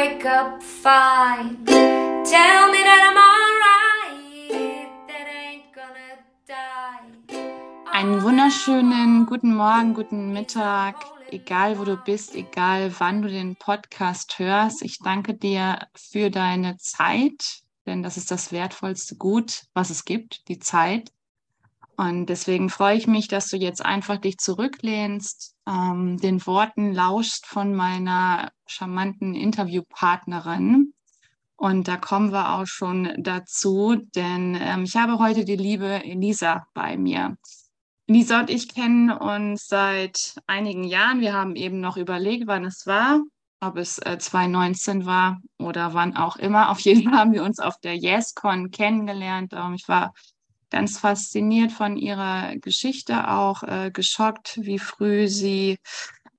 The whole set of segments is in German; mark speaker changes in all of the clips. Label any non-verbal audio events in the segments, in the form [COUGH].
Speaker 1: wake up fine. Tell me that I'm alright, that I ain't gonna die.
Speaker 2: Einen wunderschönen guten Morgen, guten Mittag, egal wo du bist, egal wann du den Podcast hörst. Ich danke dir für deine Zeit, denn das ist das wertvollste Gut, was es gibt, die Zeit. Und deswegen freue ich mich, dass du jetzt einfach dich zurücklehnst, ähm, den Worten lauscht von meiner charmanten Interviewpartnerin. Und da kommen wir auch schon dazu, denn ähm, ich habe heute die liebe Elisa bei mir. Elisa und ich kennen uns seit einigen Jahren. Wir haben eben noch überlegt, wann es war, ob es äh, 2019 war oder wann auch immer. Auf jeden Fall haben wir uns auf der YesCon kennengelernt. Ähm, ich war ganz fasziniert von ihrer Geschichte, auch äh, geschockt, wie früh sie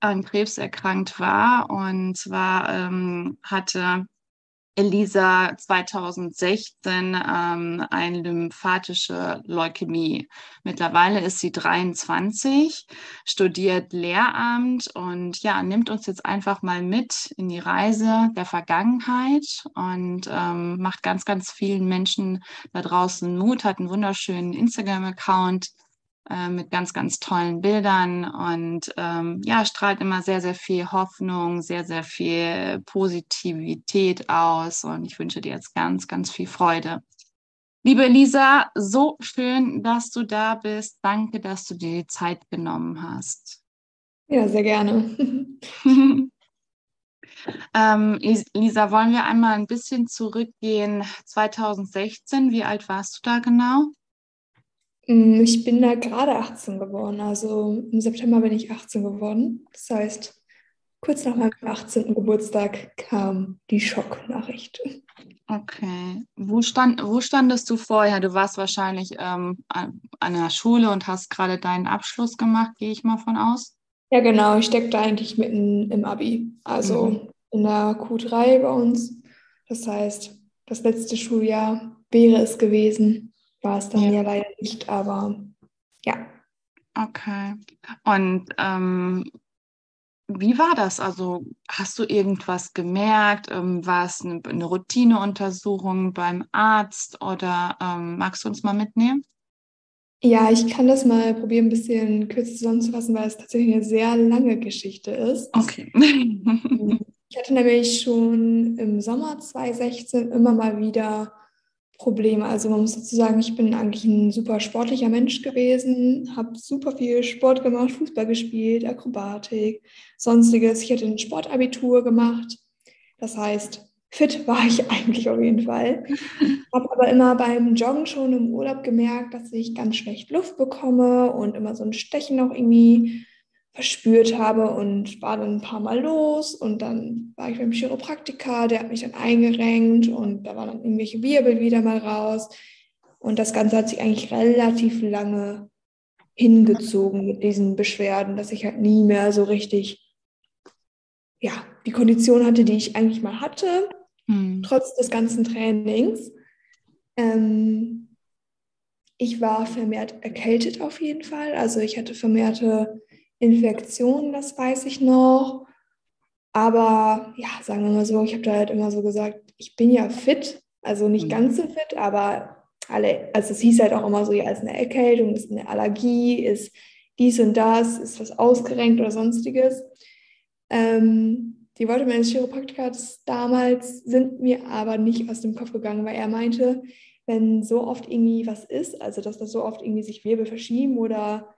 Speaker 2: an Krebs erkrankt war. Und zwar ähm, hatte Elisa 2016 ähm, eine lymphatische Leukämie. Mittlerweile ist sie 23, studiert Lehramt und ja, nimmt uns jetzt einfach mal mit in die Reise der Vergangenheit und ähm, macht ganz, ganz vielen Menschen da draußen Mut, hat einen wunderschönen Instagram-Account, äh, mit ganz, ganz tollen Bildern und ähm, ja, strahlt immer sehr, sehr viel Hoffnung, sehr, sehr viel Positivität aus und ich wünsche dir jetzt ganz, ganz viel Freude. Liebe Lisa, so schön, dass du da bist. Danke, dass du dir die Zeit genommen hast.
Speaker 3: Ja, sehr gerne. [LAUGHS] [LAUGHS]
Speaker 2: ähm, Lisa, wollen wir einmal ein bisschen zurückgehen? 2016, wie alt warst du da genau?
Speaker 3: Mm, ich bin da gerade 18 geworden. Also im September bin ich 18 geworden. Das heißt, kurz nach meinem 18. Geburtstag kam die Schocknachricht.
Speaker 2: Okay. Wo, stand, wo standest du vorher? Du warst wahrscheinlich ähm, an, der Schule und hast gerade deinen Abschluss gemacht, gehe ich mal von aus.
Speaker 3: Ja, genau. Ich steckte eigentlich mitten im Abi. Also mhm. in der Q3 bei uns. Das heißt, das letzte Schuljahr wäre es gewesen. War es dann ja. ja leider nicht, aber ja.
Speaker 2: Okay. Und ähm, wie war das? Also hast du irgendwas gemerkt? Ähm, war es eine, eine, Routineuntersuchung beim Arzt oder ähm, magst du uns mal mitnehmen?
Speaker 3: Ja, ich kann das mal probieren, ein bisschen kürzer zusammenzufassen, weil es tatsächlich eine sehr lange Geschichte ist.
Speaker 2: Okay. [LAUGHS]
Speaker 3: ich hatte nämlich schon im Sommer 2016 immer mal wieder Probleme. Also man muss dazu sagen, ich bin eigentlich ein super sportlicher Mensch gewesen, habe super viel Sport gemacht, Fußball gespielt, Akrobatik, sonstiges. Ich hatte ein Sportabitur gemacht. Das heißt, fit [LAUGHS] war ich eigentlich auf jeden Fall. Habe aber immer beim Joggen schon im Urlaub gemerkt, dass ich ganz schlecht Luft bekomme und immer so ein Stechen noch irgendwie verspürt habe und war dann ein paar Mal los und dann war ich beim Chiropraktiker, der hat mich dann eingerenkt und da waren dann irgendwelche Wirbel wieder mal raus und das Ganze hat sich eigentlich relativ lange hingezogen mit diesen Beschwerden, dass ich halt nie mehr so richtig ja, die Kondition hatte, die ich eigentlich mal hatte, mhm. trotz des ganzen Trainings. Ähm, ich war vermehrt erkältet auf jeden Fall. Also ich hatte vermehrte Infektionen, das weiß ich noch. Aber ja, sagen wir mal so, ich habe da halt immer so gesagt, ich bin ja fit, also nicht mhm. ganz so fit, aber alle, also es hieß halt auch immer so, ja, ist eine Erkältung, ist eine Allergie, ist dies und das, ist was ausgerenkt oder sonstiges. Ähm, die Worte meines Chiropraktikers damals sind mir aber nicht aus dem Kopf gegangen, weil er meinte, wenn so oft irgendwie was ist, also dass da so oft irgendwie sich Wirbel verschieben oder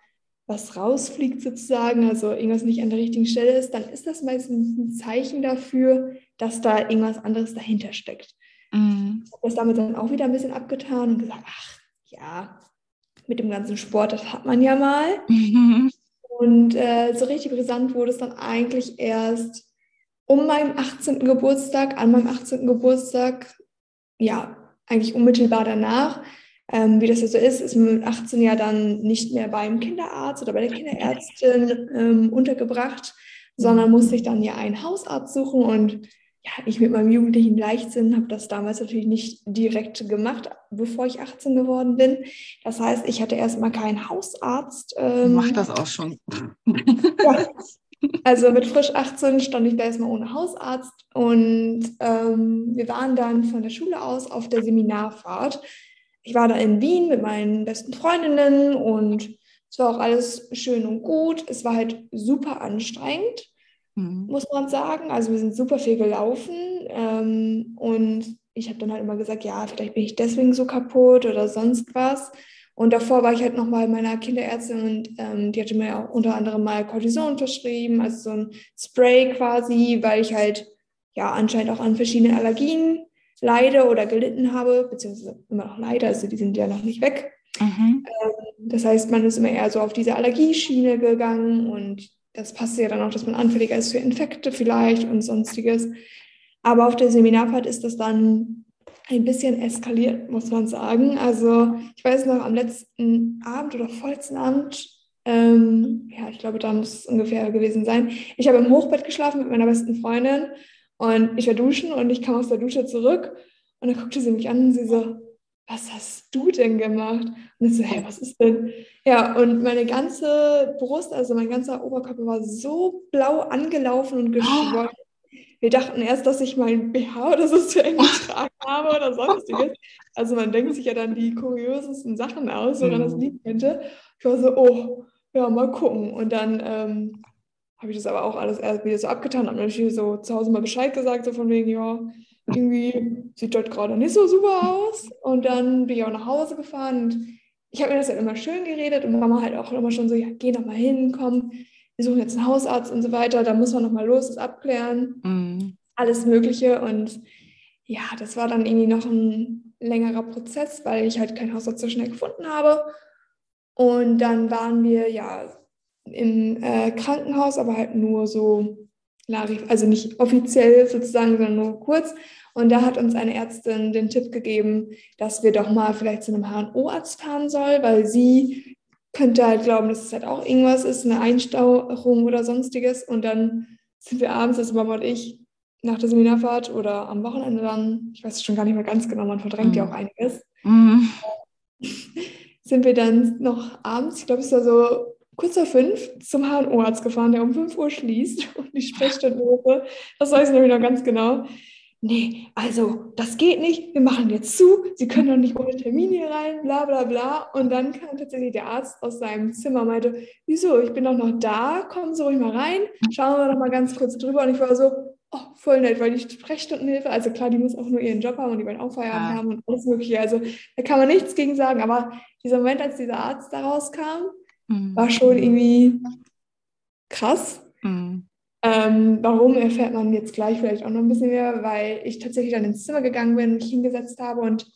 Speaker 3: was rausfliegt sozusagen, also irgendwas nicht an der richtigen Stelle ist, dann ist das meistens ein Zeichen dafür, dass da irgendwas anderes dahinter steckt. Mhm. Ich habe das damit dann auch wieder ein bisschen abgetan und gesagt, ach ja, mit dem ganzen Sport, das hat man ja mal. Mhm. Und äh, so richtig brisant wurde es dann eigentlich erst um meinen 18. Geburtstag, an meinem 18. Geburtstag, ja, eigentlich unmittelbar danach, ähm, wie das ja so ist, ist man mit 18 ja dann nicht mehr beim Kinderarzt oder bei der Kinderärztin ähm, untergebracht, sondern muss sich dann ja einen Hausarzt suchen. Und ja, ich mit meinem jugendlichen Leichtsinn habe das damals natürlich nicht direkt gemacht, bevor ich 18 geworden bin. Das heißt, ich hatte erstmal keinen Hausarzt.
Speaker 2: Ähm, Mach das auch schon. ja,
Speaker 3: Also mit frisch 18 stand ich da erstmal ohne Hausarzt und ähm, wir waren dann von der Schule aus auf der Seminarfahrt. Ich war da in Wien mit meinen besten Freundinnen und es war auch alles schön und gut. Es war halt super anstrengend, mhm. muss man sagen. Also wir sind super viel gelaufen ähm, und ich habe dann halt immer gesagt, ja, vielleicht bin ich deswegen so kaputt oder sonst was. Und davor war ich halt noch bei meiner Kinderärztin und ähm, die hatte mir auch unter anderem mal Cortison verschrieben, also so ein Spray quasi, weil ich halt ja anscheinend auch an verschiedenen Allergien leide oder gelitten habe, beziehungsweise immer noch leide, also die sind ja noch nicht weg. Mhm. Ähm, das heißt, man ist immer eher so auf diese Allergieschiene gegangen und das passt ja dann auch, dass man anfälliger ist für Infekte vielleicht und sonstiges. Aber auf der Seminarfahrt ist das dann ein bisschen eskaliert, muss man sagen. Also ich weiß noch, am letzten Abend oder vorletzten Abend, ähm, ja, ich glaube, da muss es ungefähr gewesen sein. Ich habe im Hochbett geschlafen mit meiner besten Freundin und ich war duschen und ich kam aus der Dusche zurück und dann guckte sie mich an und sie so, was hast du denn gemacht? Und ich so, hey, was ist denn? Ja, und meine ganze Brust, also mein ganzer Oberkörper war so blau angelaufen und geschwollen. Wir dachten erst, dass ich mein BH oder so zu eng getragen habe oder sonstiges. Also man denkt sich ja dann die kuriosesten Sachen aus, woran das mhm. liegen könnte. Ich war so, oh, ja, mal gucken. Und dann ähm, habe ich das aber auch alles erst wieder so abgetan, habe natürlich so zu Hause mal Bescheid gesagt, so von wegen, ja, irgendwie sieht dort gerade nicht so super aus. Und dann bin ich auch nach Hause gefahren und ich habe mir das halt immer schön geredet und Mama halt auch immer schon so, ja, geh noch mal hin, komm, wir suchen jetzt einen Hausarzt und so weiter, da muss man noch mal los, das abklären, mhm. alles Mögliche. Und ja, das war dann irgendwie noch ein längerer Prozess, weil ich halt keinen Hausarzt so schnell gefunden habe. Und dann waren wir ja im äh, Krankenhaus, aber halt nur so, also nicht offiziell sozusagen, sondern nur kurz. Und da hat uns eine Ärztin den Tipp gegeben, dass wir doch mal vielleicht zu einem HNO-Arzt fahren sollen, weil sie könnte halt glauben, dass es halt auch irgendwas ist, eine Einstauung oder sonstiges. Und dann sind wir abends, also Mama und ich, nach der Seminarfahrt oder am Wochenende dann, ich weiß es schon gar nicht mehr ganz genau, man verdrängt mhm. ja auch einiges, mhm. [LAUGHS] sind wir dann noch abends, ich glaube, es war so kurz vor fünf, zum HNO-Arzt gefahren, der um fünf Uhr schließt [LAUGHS] und die Sprechstundenrufe, das weiß ich nämlich noch ganz genau. Nee, also das geht nicht, wir machen jetzt zu, Sie können doch nicht ohne Termin hier rein, bla bla bla. Und dann kam tatsächlich der Arzt aus seinem Zimmer und meinte, wieso, ich bin doch noch da, kommen Sie ruhig mal rein, schauen wir doch mal ganz kurz drüber. Und ich war so, oh, voll nett, weil die Sprechstundenhilfe, also klar, die muss auch nur ihren Job haben und die wollen auch Feierabend ja. haben und alles mögliche. Also da kann man nichts gegen sagen, aber dieser Moment, als dieser Arzt da rauskam, mhm. war schon irgendwie krass. Mhm. Ähm, warum erfährt man jetzt gleich vielleicht auch noch ein bisschen mehr, weil ich tatsächlich dann ins Zimmer gegangen bin, mich hingesetzt habe und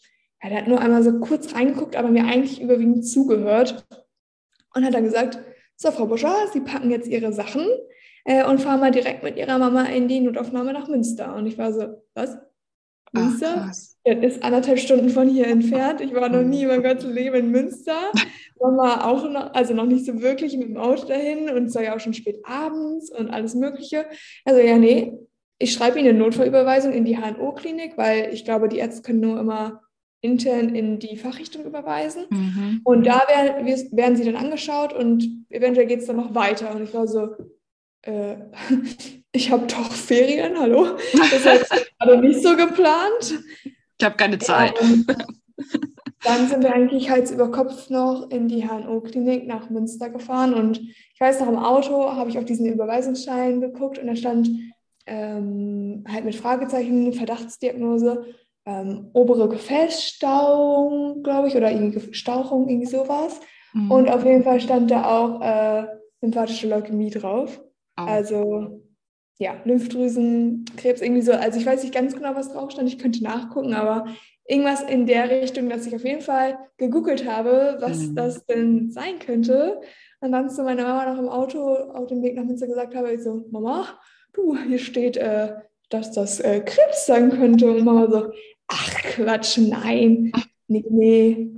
Speaker 3: der hat nur einmal so kurz reingeguckt, aber mir eigentlich überwiegend zugehört und hat dann gesagt, so Frau Buscher, Sie packen jetzt Ihre Sachen äh, und fahren mal direkt mit Ihrer Mama in die Notaufnahme nach Münster. Und ich war so, was? Münster? Ach, ist anderthalb Stunden von hier entfernt. Ich war noch nie in meinem ganzen Leben in Münster. Mama auch noch, also noch nicht so wirklich mit dem Auto dahin und es war ja auch schon spät abends und alles Mögliche. Also ja, nee, ich schreibe Ihnen eine Notfallüberweisung in die HNO-Klinik, weil ich glaube, die Ärzte können nur immer intern in die Fachrichtung überweisen. Mhm. Und da werden, werden sie dann angeschaut und eventuell geht es dann noch weiter. Und ich war so, äh, ich habe doch Ferien, hallo? Das jetzt gerade nicht so geplant.
Speaker 2: Ich habe keine Zeit.
Speaker 3: Ja, dann sind wir eigentlich Hals über Kopf noch in die HNO-Klinik nach Münster gefahren und ich weiß noch, im Auto habe ich auf diesen Überweisungsschein geguckt und da stand ähm, halt mit Fragezeichen Verdachtsdiagnose ähm, obere Gefäßstauung, glaube ich, oder irgendwie Stauchung, irgendwie sowas. Mhm. Und auf jeden Fall stand da auch äh, lymphatische Leukämie drauf. Oh. Also ja, Lymphdrüsenkrebs irgendwie so. Also ich weiß nicht ganz genau, was drauf stand. Ich könnte nachgucken, aber irgendwas in der Richtung, dass ich auf jeden Fall gegoogelt habe, was mhm. das denn sein könnte. Und dann zu meiner Mama noch im Auto auf dem Weg nach Münster gesagt habe, ich so, Mama, du, hier steht, äh, dass das äh, Krebs sein könnte. Und Mama so, ach Quatsch, nein, nee, nee.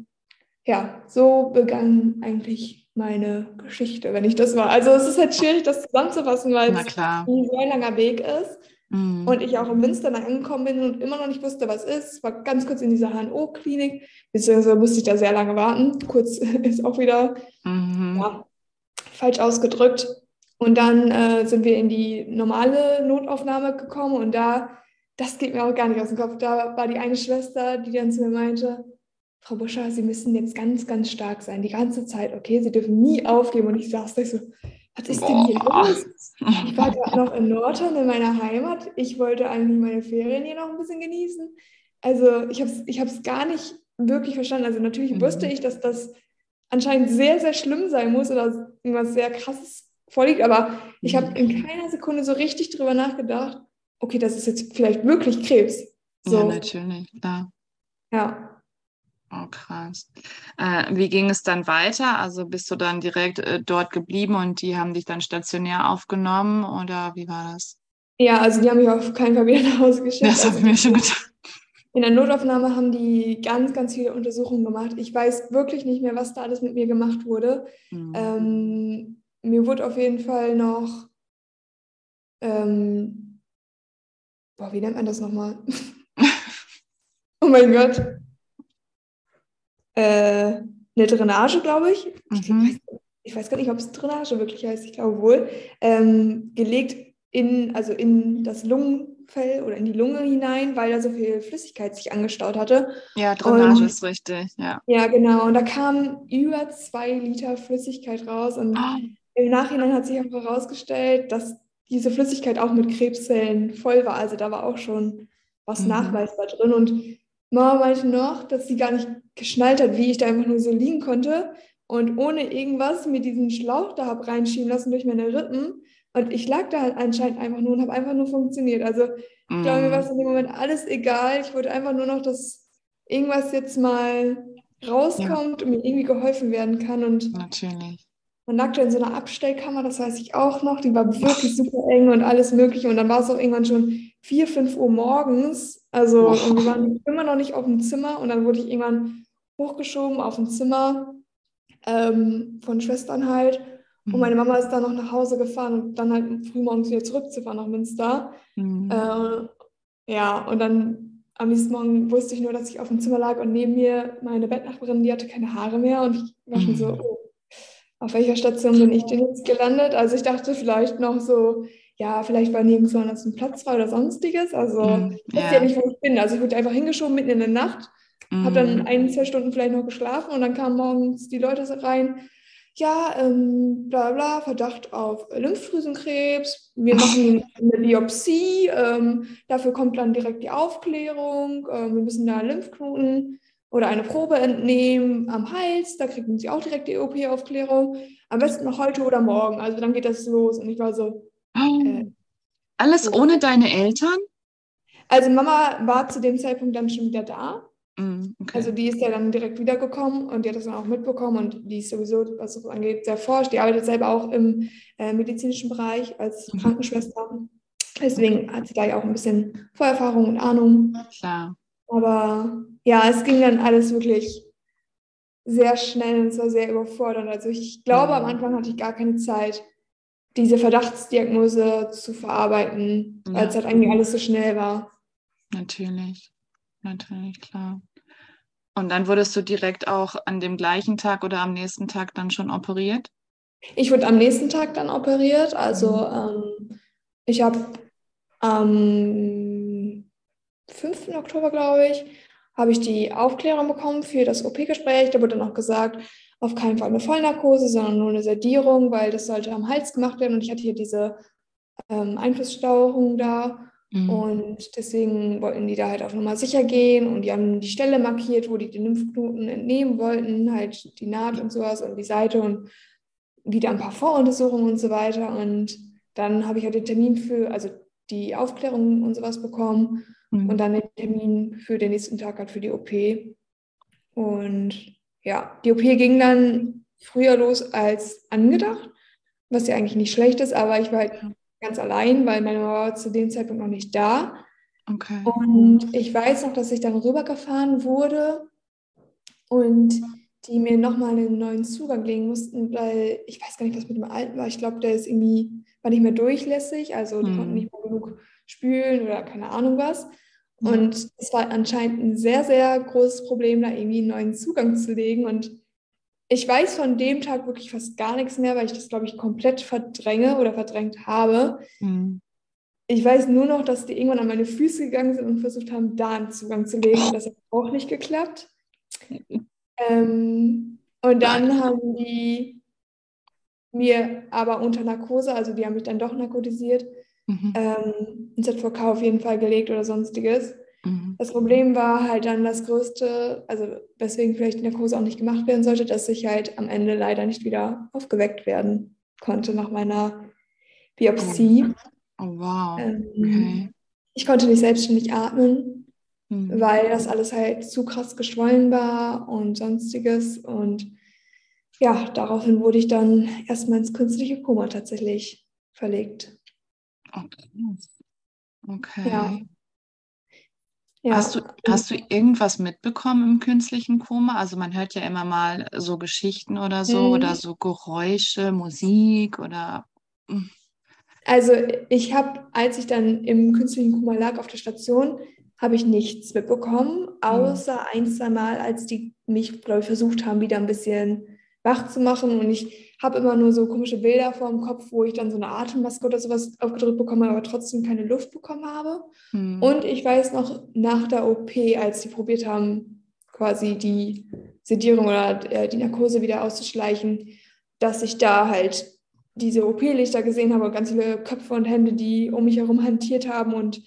Speaker 3: Ja, so begann eigentlich meine Geschichte, wenn ich das war. Also es ist halt schwierig, das zusammenzufassen, weil es ein sehr langer Weg ist. Mhm. Und ich auch in Münster dann angekommen bin und immer noch nicht wusste, was ist. War ganz kurz in dieser HNO-Klinik, beziehungsweise musste ich da sehr lange warten. Kurz [LAUGHS] ist auch wieder mhm. ja, falsch ausgedrückt. Und dann äh, sind wir in die normale Notaufnahme gekommen und da, das geht mir auch gar nicht aus dem Kopf, da war die eine Schwester, die dann zu mir meinte, Frau Buscher, Sie müssen jetzt ganz, ganz stark sein, die ganze Zeit, okay? Sie dürfen nie aufgeben. Und ich saß da so, was ist denn hier los? Ich war gerade noch in Norton, in meiner Heimat. Ich wollte eigentlich meine Ferien hier noch ein bisschen genießen. Also ich habe es ich gar nicht wirklich verstanden. Also natürlich mhm. wusste ich, dass das anscheinend sehr, sehr schlimm sein muss oder irgendwas sehr krasses vorliegt, aber ich habe in mhm. keiner Sekunde so richtig drüber nachgedacht, okay, das ist jetzt vielleicht wirklich Krebs. So.
Speaker 2: Ja, natürlich, klar.
Speaker 3: Ja.
Speaker 2: Oh, krass. Äh, wie ging es dann weiter? Also bist du dann direkt äh, dort geblieben und die haben dich dann stationär aufgenommen oder wie war das?
Speaker 3: Ja, also die haben mich auf keinen Fall wieder [LAUGHS] nach Hause geschickt.
Speaker 2: Das habe ich mir schon gedacht.
Speaker 3: In der Notaufnahme haben die ganz, ganz viele Untersuchungen gemacht. Ich weiß wirklich nicht mehr, was da alles mit mir gemacht wurde. Mhm. Ähm, mir wurde auf jeden Fall noch, ähm, boah, wie nennt man das nochmal? [LAUGHS] oh mein Gott äh, eine Drainage, glaube ich. Mhm. Ich, weiß, gar nicht, ob es Drainage wirklich heißt, ich glaube wohl, ähm, gelegt in, also in das Lungenfell oder in die Lunge hinein, weil da so viel Flüssigkeit sich angestaut hatte.
Speaker 2: Ja, Drainage und, ist richtig, ja.
Speaker 3: Ja, genau. Und da kamen über zwei Liter Flüssigkeit raus und oh. im Nachhinein hat sich auch herausgestellt, dass diese Flüssigkeit auch mit Krebszellen voll war. Also da war auch schon was mhm. nachweisbar drin. Und Mama meinte noch, dass sie gar nicht geschnallt hat, wie ich da einfach nur so liegen konnte und ohne irgendwas mir diesen Schlauch da habe reinschieben lassen durch meine Rippen. Und ich lag da halt anscheinend einfach nur und habe einfach nur funktioniert. Also ich glaube, mir war es in dem Moment alles egal. Ich wollte einfach nur noch, dass irgendwas jetzt mal rauskommt ja. und mir irgendwie geholfen werden kann. Und
Speaker 2: Natürlich.
Speaker 3: Man lag da in so einer Abstellkammer, das weiß ich auch noch. Die war wirklich super eng und alles Mögliche. Und dann war es auch irgendwann schon 4, 5 Uhr morgens. Also und wir waren immer noch nicht auf dem Zimmer. Und dann wurde ich irgendwann hochgeschoben auf dem Zimmer ähm, von Schwestern halt. Und mhm. meine Mama ist dann noch nach Hause gefahren und dann halt frühmorgens wieder zurückzufahren nach Münster. Mhm. Äh, ja, und dann am nächsten Morgen wusste ich nur, dass ich auf dem Zimmer lag und neben mir meine Bettnachbarin, die hatte keine Haare mehr. Und ich war schon so, mhm. oh, auf welcher Station bin ich denn jetzt gelandet? Also ich dachte vielleicht noch so, ja, vielleicht war nirgendwo anders ein Platz frei oder sonstiges. Also mm, ich wusste ja. nicht, wo ich bin. Also ich wurde einfach hingeschoben mitten in der Nacht, mm. habe dann ein, zwei Stunden vielleicht noch geschlafen und dann kamen morgens die Leute rein. Ja, ähm, bla bla, Verdacht auf Lymphdrüsenkrebs. Wir machen eine Biopsie. Ähm, dafür kommt dann direkt die Aufklärung. Ähm, wir müssen da Lymphknoten oder eine Probe entnehmen am Hals, da kriegen sie auch direkt die OP-Aufklärung. Am besten noch heute oder morgen. Also dann geht das los. Und ich war so.
Speaker 2: Äh, Alles so. ohne deine Eltern?
Speaker 3: Also Mama war zu dem Zeitpunkt dann schon wieder da. Mm, okay. Also die ist ja dann direkt wiedergekommen und die hat das dann auch mitbekommen und die ist sowieso, was das angeht, sehr forsch. Die arbeitet selber auch im äh, medizinischen Bereich als mhm. Krankenschwester. Deswegen hat sie da ja auch ein bisschen Vorerfahrung und Ahnung.
Speaker 2: Klar.
Speaker 3: Aber ja, es ging dann alles wirklich sehr schnell und es war sehr überfordernd. Also ich glaube, am Anfang hatte ich gar keine Zeit, diese Verdachtsdiagnose zu verarbeiten, ja. weil es halt eigentlich alles so schnell war.
Speaker 2: Natürlich, natürlich, klar. Und dann wurdest du direkt auch an dem gleichen Tag oder am nächsten Tag dann schon operiert?
Speaker 3: Ich wurde am nächsten Tag dann operiert. Also mhm. ähm, ich habe am 5. Oktober, glaube ich, habe ich die Aufklärung bekommen für das OP-Gespräch. Da wurde dann auch gesagt, auf keinen Fall eine Vollnarkose, sondern nur eine Sedierung, weil das sollte am Hals gemacht werden. Und ich hatte hier diese ähm, Einflussstauerung da. Mhm. Und deswegen wollten die da halt auf Nummer sicher gehen und die haben die Stelle markiert, wo die den Lymphknoten entnehmen wollten, halt die Naht und sowas und die Seite und wieder ein paar Voruntersuchungen und so weiter. Und dann habe ich halt den Termin für, also die Aufklärung und sowas bekommen mhm. und dann den Termin für den nächsten Tag halt für die OP. Und ja, die OP ging dann früher los als angedacht, was ja eigentlich nicht schlecht ist, aber ich war halt ganz allein, weil meine Mama war zu dem Zeitpunkt noch nicht da.
Speaker 2: Okay.
Speaker 3: Und ich weiß noch, dass ich dann rübergefahren wurde und die mir nochmal einen neuen Zugang legen mussten, weil ich weiß gar nicht, was mit dem alten war. Ich glaube, der ist irgendwie, war nicht mehr durchlässig, also die hm. konnten nicht mehr genug spülen oder keine Ahnung was. Und es war anscheinend ein sehr, sehr großes Problem, da irgendwie einen neuen Zugang zu legen. Und ich weiß von dem Tag wirklich fast gar nichts mehr, weil ich das, glaube ich, komplett verdränge oder verdrängt habe.
Speaker 2: Mhm.
Speaker 3: Ich weiß nur noch, dass die irgendwann an meine Füße gegangen sind und versucht haben, da einen Zugang zu legen. Das hat auch nicht geklappt. Ähm, und dann haben die mir aber unter Narkose, also die haben mich dann doch narkotisiert,
Speaker 2: Mhm.
Speaker 3: ähm, ein ZVK auf jeden Fall gelegt oder sonstiges.
Speaker 2: Mhm.
Speaker 3: Das Problem war halt dann das größte, also weswegen vielleicht die Narkose auch nicht gemacht werden sollte, dass ich halt am Ende leider nicht wieder aufgeweckt werden konnte nach meiner Biopsie.
Speaker 2: Oh, wow.
Speaker 3: Ähm,
Speaker 2: Okay.
Speaker 3: Ich konnte nicht selbstständig atmen,
Speaker 2: Mhm.
Speaker 3: weil das alles halt zu krass geschwollen war und sonstiges. Und ja, daraufhin wurde ich dann erstmal ins künstliche Koma tatsächlich verlegt.
Speaker 2: Okay.
Speaker 3: Ja. Ja,
Speaker 2: Hast du, hast du irgendwas mitbekommen im künstlichen Koma? Also man hört ja immer mal so Geschichten oder so
Speaker 3: Mhm.
Speaker 2: oder so Geräusche, Musik oder hm,
Speaker 3: Also ich habe, als ich dann im künstlichen Koma lag auf der Station, habe ich nichts mitbekommen, außer ein, zwei Mal, als die mich, glaube ich, versucht haben, wieder ein bisschen wach zu machen. Und ich habe immer nur so komische Bilder vor dem Kopf, wo ich dann so eine Atemmaske oder sowas aufgedrückt bekomme, aber trotzdem keine Luft bekommen habe.
Speaker 2: hm,
Speaker 3: Und ich weiß noch nach der OP, als die probiert haben, quasi die Sedierung oder äh, die Narkose wieder auszuschleichen, dass ich da halt diese OP-Lichter gesehen habe und ganz viele Köpfe und Hände, die um mich herum hantiert haben. Und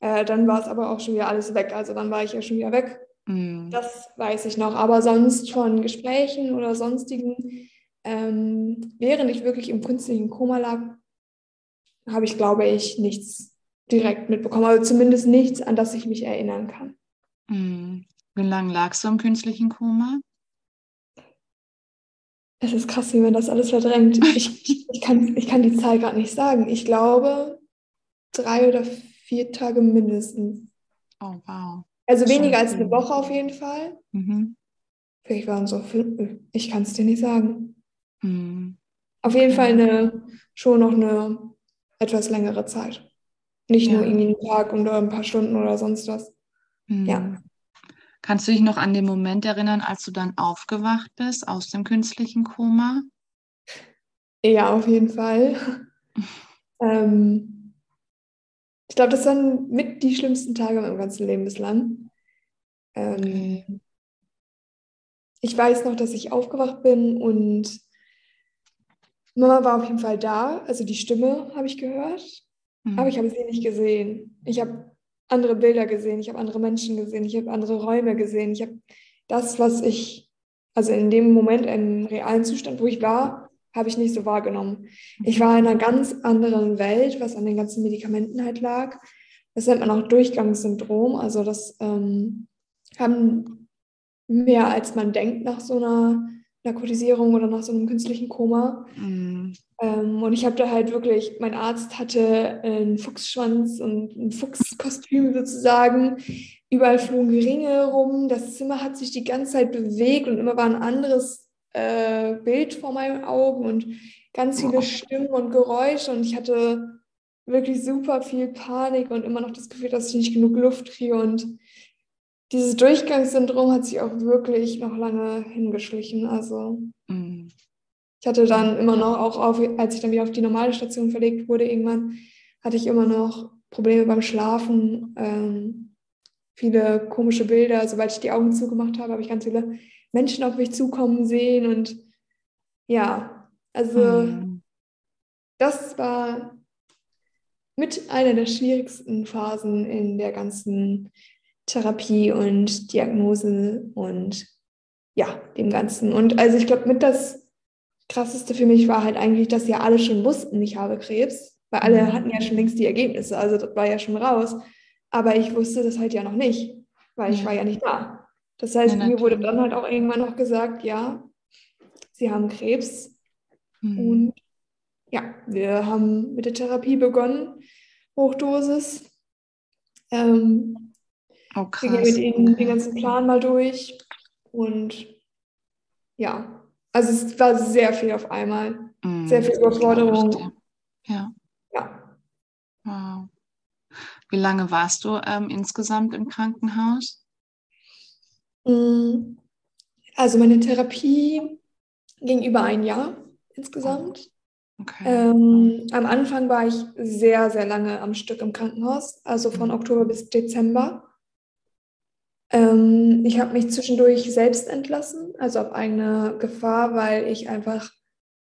Speaker 3: äh, dann war es aber auch schon wieder alles weg. Also dann war ich ja schon wieder weg.
Speaker 2: hm,
Speaker 3: Das weiß ich noch. Aber sonst von Gesprächen oder sonstigen, ähm, während ich wirklich im künstlichen Koma lag, habe ich, glaube ich, nichts direkt mitbekommen. Also zumindest nichts, an das ich mich erinnern kann.
Speaker 2: hm. Wie lange lagst du im künstlichen Koma?
Speaker 3: Es ist krass, wie man das alles verdrängt. [LAUGHS] Ich, ich, kann, ich kann die Zahl gerade nicht sagen. Ich glaube, drei oder vier Tage mindestens.
Speaker 2: Oh, wow.
Speaker 3: Also weniger als eine Woche auf jeden Fall.
Speaker 2: Mhm.
Speaker 3: Vielleicht waren es so fünf. Ich kann es dir nicht sagen.
Speaker 2: Hm.
Speaker 3: Auf jeden. Fall eine, schon noch eine etwas längere Zeit. Nicht nur
Speaker 2: Ja.
Speaker 3: irgendwie einen Tag oder ein paar Stunden oder sonst was. Ja.
Speaker 2: Hm. Kannst du dich noch an den Moment erinnern, als du dann aufgewacht bist aus dem künstlichen Koma?
Speaker 3: Ja, auf jeden Fall. [LAUGHS] ähm, ich glaube, das waren mit die schlimmsten Tage meinem ganzen Leben bislang. Ähm,
Speaker 2: Okay.
Speaker 3: ich weiß noch, dass ich aufgewacht bin und Mama war auf jeden Fall da. Also die Stimme habe ich gehört, aber ich habe sie nicht gesehen. Ich habe andere Bilder gesehen, ich habe andere Menschen gesehen, ich habe andere Räume gesehen. Ich habe das, was ich, also in dem Moment, im realen Zustand, wo ich war, habe ich nicht so wahrgenommen. Ich war in einer ganz anderen Welt, was an den ganzen Medikamenten halt lag. Das nennt man auch Durchgangssyndrom. Also das ähm, haben mehr als man denkt nach so einer Narkotisierung oder nach so einem künstlichen Koma.
Speaker 2: Hm.
Speaker 3: Ähm, und ich habe da halt wirklich, mein Arzt hatte einen Fuchsschwanz und ein Fuchskostüm sozusagen. Überall flogen Ringe rum. Das Zimmer hat sich die ganze Zeit bewegt und immer war ein anderes äh, Bild vor meinen Augen und ganz viele Stimmen und Geräusche. Und ich hatte wirklich super viel Panik und immer noch das Gefühl, dass ich nicht genug Luft kriege. Und dieses Durchgangssyndrom hat sich auch wirklich noch lange hingeschlichen. Also
Speaker 2: Hm.
Speaker 3: ich hatte dann immer noch, auch auf, als ich dann wieder auf die normale Station verlegt wurde, irgendwann hatte ich immer noch Probleme beim Schlafen, ähm, viele komische Bilder. Sobald ich die Augen zugemacht habe, habe ich ganz viele Menschen auf mich zukommen sehen. Und ja, also
Speaker 2: Hm.
Speaker 3: das war mit einer der schwierigsten Phasen in der ganzen Therapie und Diagnose und ja, dem Ganzen. Und also ich glaube, mit das Krasseste für mich war halt eigentlich, dass ja alle schon wussten, ich habe Krebs, weil alle
Speaker 2: Mhm.
Speaker 3: hatten ja schon längst die Ergebnisse, also das war ja schon raus. Aber ich wusste das halt ja noch nicht, weil ich
Speaker 2: Ja.
Speaker 3: war ja nicht da. Das heißt,
Speaker 2: Ja,
Speaker 3: mir wurde dann halt auch irgendwann noch gesagt, ja, Sie haben Krebs,
Speaker 2: Hm.
Speaker 3: und ja, wir haben mit der Therapie begonnen, Hochdosis. Ähm,
Speaker 2: Oh,
Speaker 3: wir gehen mit ihnen den ganzen Plan mal durch. Und ja, also es war sehr viel auf einmal.
Speaker 2: Hm,
Speaker 3: Sehr viel Überforderung.
Speaker 2: Ja,
Speaker 3: Ja,
Speaker 2: wow. Wie lange warst du ähm, insgesamt im Krankenhaus?
Speaker 3: Mm, also meine Therapie ging über ein Jahr insgesamt.
Speaker 2: Okay.
Speaker 3: Ähm, am Anfang war ich sehr, sehr lange am Stück im Krankenhaus, also von Oktober bis Dezember. Ähm, ich habe mich zwischendurch selbst entlassen, also auf eigene Gefahr, weil ich einfach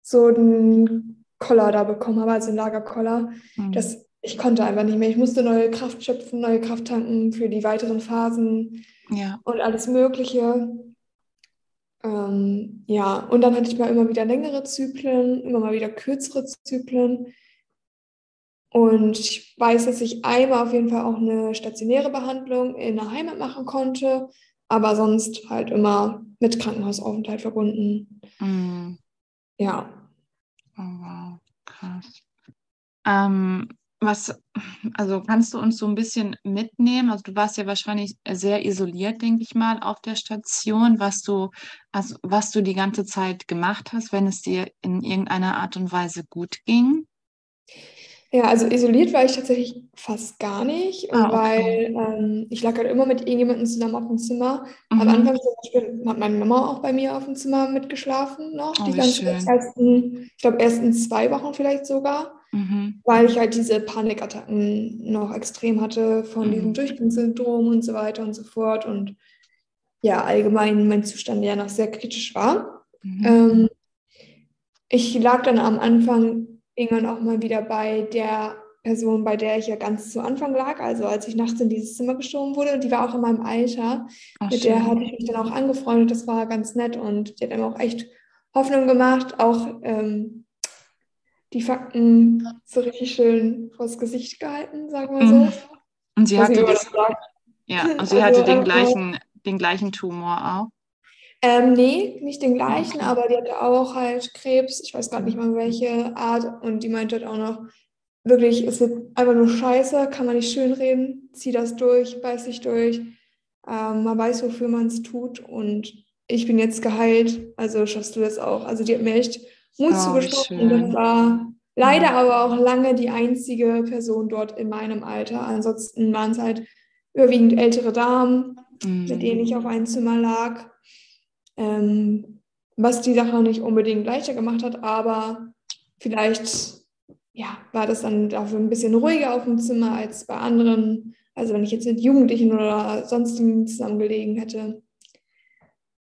Speaker 3: so einen Koller da bekommen habe, also einen Lagerkoller.
Speaker 2: Mhm.
Speaker 3: Das, ich konnte einfach nicht mehr. Ich musste neue Kraft schöpfen, neue Kraft tanken für die weiteren Phasen
Speaker 2: ja.
Speaker 3: und alles Mögliche. Ähm, ja, und dann hatte ich mal immer wieder längere Zyklen, immer mal wieder kürzere Zyklen. Und ich weiß, dass ich einmal auf jeden Fall auch eine stationäre Behandlung in der Heimat machen konnte, aber sonst halt immer mit Krankenhausaufenthalt verbunden.
Speaker 2: Mhm.
Speaker 3: Ja.
Speaker 2: Oh, wow, krass. Ähm, was, also kannst du uns so ein bisschen mitnehmen? Also du warst ja wahrscheinlich sehr isoliert, denke ich mal, auf der Station, was du, also was du die ganze Zeit gemacht hast, wenn es dir in irgendeiner Art und Weise gut ging.
Speaker 3: Ja, also isoliert war ich tatsächlich fast gar nicht,
Speaker 2: Ah,
Speaker 3: weil ähm, ich lag halt immer mit irgendjemandem zusammen auf dem Zimmer. Am
Speaker 2: Mhm.
Speaker 3: Anfang zum Beispiel hat meine Mama auch bei mir auf dem Zimmer mitgeschlafen noch,
Speaker 2: Oh,
Speaker 3: die
Speaker 2: wie
Speaker 3: ganze
Speaker 2: schön.
Speaker 3: ersten, ich glaube, ersten zwei Wochen vielleicht sogar.
Speaker 2: Mhm.
Speaker 3: weil ich halt diese Panikattacken noch extrem hatte von diesem
Speaker 2: Mhm.
Speaker 3: Durchgangssyndrom und so weiter und so fort und ja, allgemein mein Zustand ja noch sehr kritisch war.
Speaker 2: Mhm.
Speaker 3: Ähm, ich lag dann am Anfang irgendwann auch mal wieder bei der Person, bei der ich ja ganz zu Anfang lag, also als ich nachts in dieses Zimmer geschoben wurde, die war auch in meinem Alter.
Speaker 2: Oh,
Speaker 3: Mit der hatte ich mich dann auch angefreundet, das war ganz nett und die hat mir auch echt Hoffnung gemacht, auch ähm, die Fakten so richtig schön vors Gesicht gehalten, sagen wir so.
Speaker 2: Mhm. Und sie hatte das, ja, [LAUGHS] und sie
Speaker 3: Also
Speaker 2: hatte den
Speaker 3: einfach-
Speaker 2: gleichen, den gleichen Tumor auch.
Speaker 3: Ähm, nee, nicht den gleichen,
Speaker 2: Okay.
Speaker 3: aber die hatte auch halt Krebs. Ich weiß gerade nicht mal welche Art. Und die meinte halt auch noch, wirklich, es wird einfach nur scheiße, kann man nicht schönreden. Zieh das durch, beiß dich durch. Ähm, man weiß, wofür man es tut. Und ich bin jetzt geheilt, also schaffst du das auch. Also die hat mir echt Mut
Speaker 2: Oh,
Speaker 3: zugesprochen. Und das war leider
Speaker 2: Ja.
Speaker 3: aber auch lange die einzige Person dort in meinem Alter. Ansonsten waren es halt überwiegend ältere Damen, mit denen
Speaker 2: Mhm.
Speaker 3: ich auf einem Zimmer lag. Ähm, was die Sache nicht unbedingt leichter gemacht hat, aber vielleicht ja, war das dann dafür ein bisschen ruhiger auf dem Zimmer als bei anderen. Also wenn ich jetzt mit Jugendlichen oder sonstigen zusammengelegen hätte.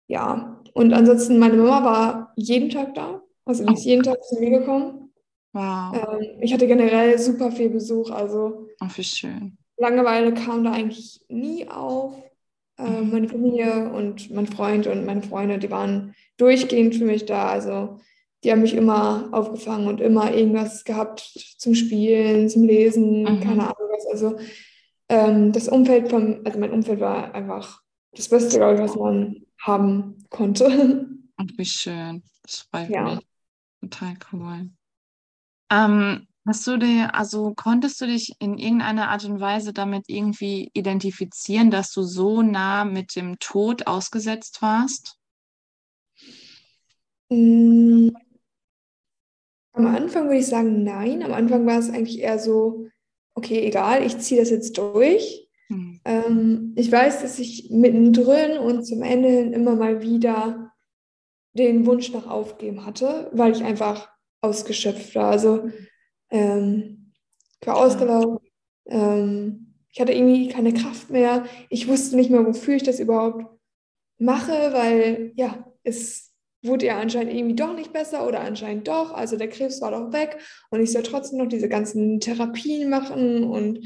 Speaker 3: Ja, und ansonsten meine Mama war jeden Tag da. Also die ist jeden Tag zu mir gekommen.
Speaker 2: Wow,
Speaker 3: Ähm, ich hatte generell super viel Besuch, also
Speaker 2: oh, wie schön.
Speaker 3: Langeweile kam da eigentlich nie auf. Äh,
Speaker 2: Mhm.
Speaker 3: meine Familie und mein Freund und meine Freunde, die waren durchgehend für mich da. Also die haben mich immer aufgefangen und immer irgendwas gehabt zum Spielen, zum Lesen,
Speaker 2: Mhm.
Speaker 3: keine Ahnung was. Also ähm, das Umfeld von, also mein Umfeld war einfach das Beste, glaube ich, was man haben konnte.
Speaker 2: Und wie schön. Das freut
Speaker 3: Ja.
Speaker 2: mich. Total cool. Ähm, hast du dir, also konntest du dich in irgendeiner Art und Weise damit irgendwie identifizieren, dass du so nah mit dem Tod ausgesetzt warst?
Speaker 3: Mm, Am Anfang würde ich sagen, nein. Am Anfang war es eigentlich eher so, okay, egal, ich ziehe das jetzt durch.
Speaker 2: Hm.
Speaker 3: Ähm, ich weiß, dass ich mittendrin und zum Ende hin immer mal wieder den Wunsch nach Aufgeben hatte, weil ich einfach ausgeschöpft war. Also ähm, ich war ausgelaugt. Ähm, ich hatte irgendwie keine Kraft mehr. Ich wusste nicht mehr, wofür ich das überhaupt mache, weil ja, es wurde ja anscheinend irgendwie doch nicht besser oder anscheinend doch. Also der Krebs war doch weg und ich soll trotzdem noch diese ganzen Therapien machen und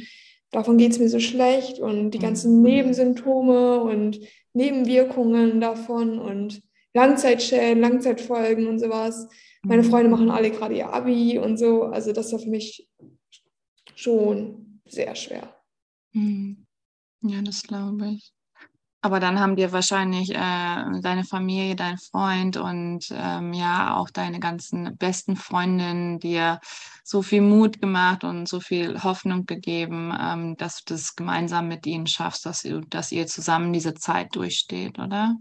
Speaker 3: davon geht es mir so schlecht und die ganzen
Speaker 2: Mhm.
Speaker 3: Nebensymptome und Nebenwirkungen davon und Langzeitschäden, Langzeitfolgen und sowas. Meine
Speaker 2: Mhm.
Speaker 3: Freunde machen alle gerade ihr Abi und so. Also das war für mich schon sehr schwer.
Speaker 2: Hm. Ja, das glaube ich. Aber dann haben dir wahrscheinlich äh, deine Familie, dein Freund und ähm, ja auch deine ganzen besten Freundinnen dir so viel Mut gemacht und so viel Hoffnung gegeben, ähm, dass du das gemeinsam mit ihnen schaffst, dass dass ihr zusammen diese Zeit durchsteht, oder?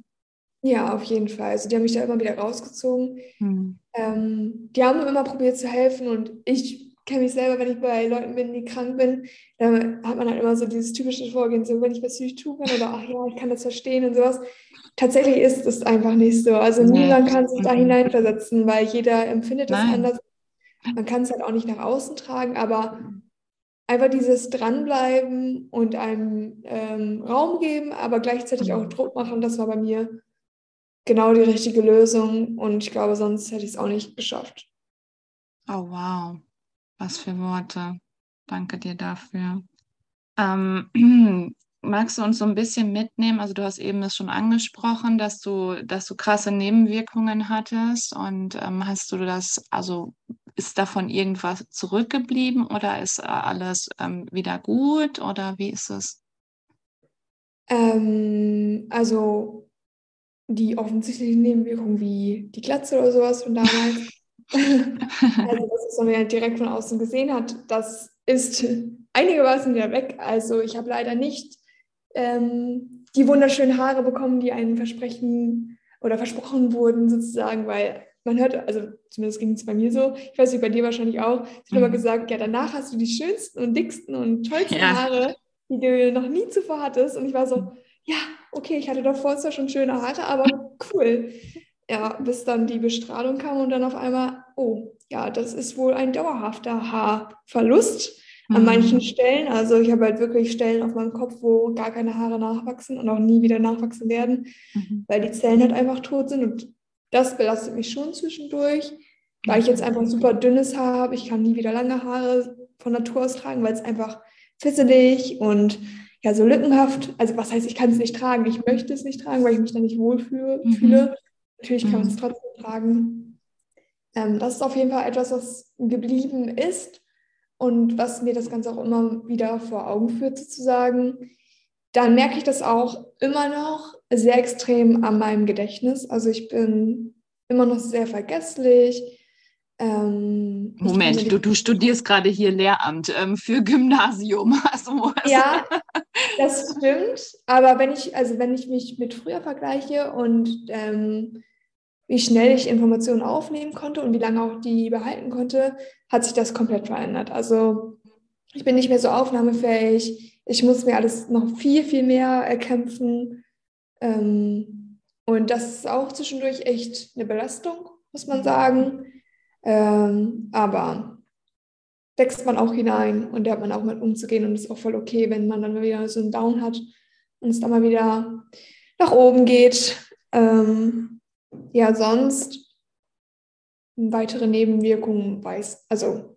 Speaker 3: Ja, auf jeden Fall. Also die haben mich da immer wieder rausgezogen.
Speaker 2: Hm.
Speaker 3: Ähm, die haben immer probiert zu helfen und ich kenne mich selber, wenn ich bei Leuten bin, die krank bin, dann hat man halt immer so dieses typische Vorgehen, so wenn ich was nicht tun kann oder ach ja, ich kann das verstehen und sowas. Tatsächlich ist es einfach nicht so. Also nee. niemand kann sich da hineinversetzen, weil jeder empfindet es anders. Man kann es halt auch nicht nach außen tragen, aber einfach dieses Dranbleiben und einem ähm, Raum geben, aber gleichzeitig auch Druck machen, das war bei mir genau die richtige Lösung und ich glaube, sonst hätte ich es auch nicht geschafft.
Speaker 2: Oh wow, was für Worte. Danke dir dafür. Ähm, [CLEARS THROAT] magst du uns so ein bisschen mitnehmen? Also du hast eben das schon angesprochen, dass du, dass du krasse Nebenwirkungen hattest und ähm, hast du das, also ist davon irgendwas zurückgeblieben oder ist alles ähm, wieder gut oder wie ist es?
Speaker 3: Ähm, also die offensichtlichen Nebenwirkungen wie die Glatze oder sowas von damals. [LAUGHS] also das, was man ja direkt von außen gesehen hat, das ist einigermaßen wieder weg. Also ich habe leider nicht ähm, die wunderschönen Haare bekommen, die einem versprechen oder versprochen wurden sozusagen, weil man hört, also zumindest ging es bei mir so, ich weiß nicht, bei dir wahrscheinlich auch, es wird mhm. immer gesagt, ja, danach hast du die schönsten und dicksten und tollsten ja. Haare, die du noch nie zuvor hattest. Und ich war so, ja, okay, ich hatte davor zwar schon schöne Haare, aber cool. Ja, bis dann die Bestrahlung kam und dann auf einmal, oh, ja, das ist wohl ein dauerhafter Haarverlust an mhm. manchen Stellen. Also ich habe halt wirklich Stellen auf meinem Kopf, wo gar keine Haare nachwachsen und auch nie wieder nachwachsen werden, mhm. weil die Zellen halt einfach tot sind. Und das belastet mich schon zwischendurch, weil ich jetzt einfach super dünnes Haar habe. Ich kann nie wieder lange Haare von Natur aus tragen, weil es einfach fisselig und ja, so lückenhaft. Also was heißt, ich kann es nicht tragen. Ich möchte es nicht tragen, weil ich mich da nicht wohlfühle. Mhm. Natürlich kann man es mhm. trotzdem tragen. Ähm, das ist auf jeden Fall etwas, was geblieben ist und was mir das Ganze auch immer wieder vor Augen führt, sozusagen. Dann merke ich das auch immer noch sehr extrem an meinem Gedächtnis. Also ich bin immer noch sehr vergesslich.
Speaker 2: Ähm, Moment, du, du studierst gerade hier Lehramt ähm, für Gymnasium. [LAUGHS] Also,
Speaker 3: ja, das stimmt. Aber wenn ich, also wenn ich mich mit früher vergleiche und ähm, wie schnell ich Informationen aufnehmen konnte und wie lange auch die behalten konnte, hat sich das komplett verändert. Also ich bin nicht mehr so aufnahmefähig. Ich muss mir alles noch viel, viel mehr erkämpfen. Ähm, und das ist auch zwischendurch echt eine Belastung, muss man sagen. Ähm, aber wächst man auch hinein und da hat man auch mit umzugehen und ist auch voll okay, wenn man dann mal wieder so einen Down hat und es dann mal wieder nach oben geht. Ähm, ja, sonst weitere Nebenwirkungen weiß, also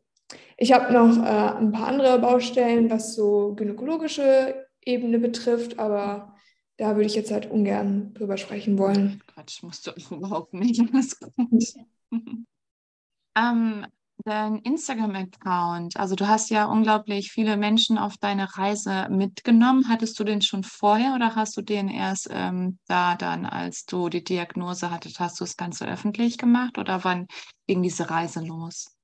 Speaker 3: ich habe noch äh, ein paar andere Baustellen, was so gynäkologische Ebene betrifft, aber da würde ich jetzt halt ungern drüber sprechen wollen.
Speaker 2: Quatsch, musst du [LAUGHS] überhaupt nicht. Alles gut. [LAUGHS] ähm, dein Instagram-Account, also du hast ja unglaublich viele Menschen auf deine Reise mitgenommen. Hattest du den schon vorher oder hast du den erst ähm, da dann, als du die Diagnose hattest, hast du das Ganze öffentlich gemacht oder wann ging diese Reise los?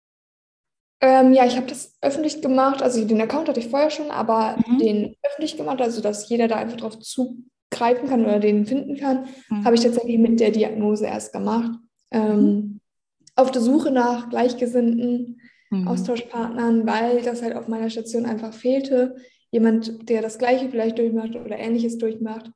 Speaker 3: Ähm, ja, ich habe das öffentlich gemacht. Also den Account hatte ich vorher schon, aber mhm. den öffentlich gemacht, also dass jeder da einfach drauf zugreifen kann oder den finden kann, mhm. habe ich tatsächlich mit der Diagnose erst gemacht. Ähm, mhm auf der Suche nach Gleichgesinnten, mhm. Austauschpartnern, weil das halt auf meiner Station einfach fehlte. Jemand, der das Gleiche vielleicht durchmacht oder Ähnliches durchmacht.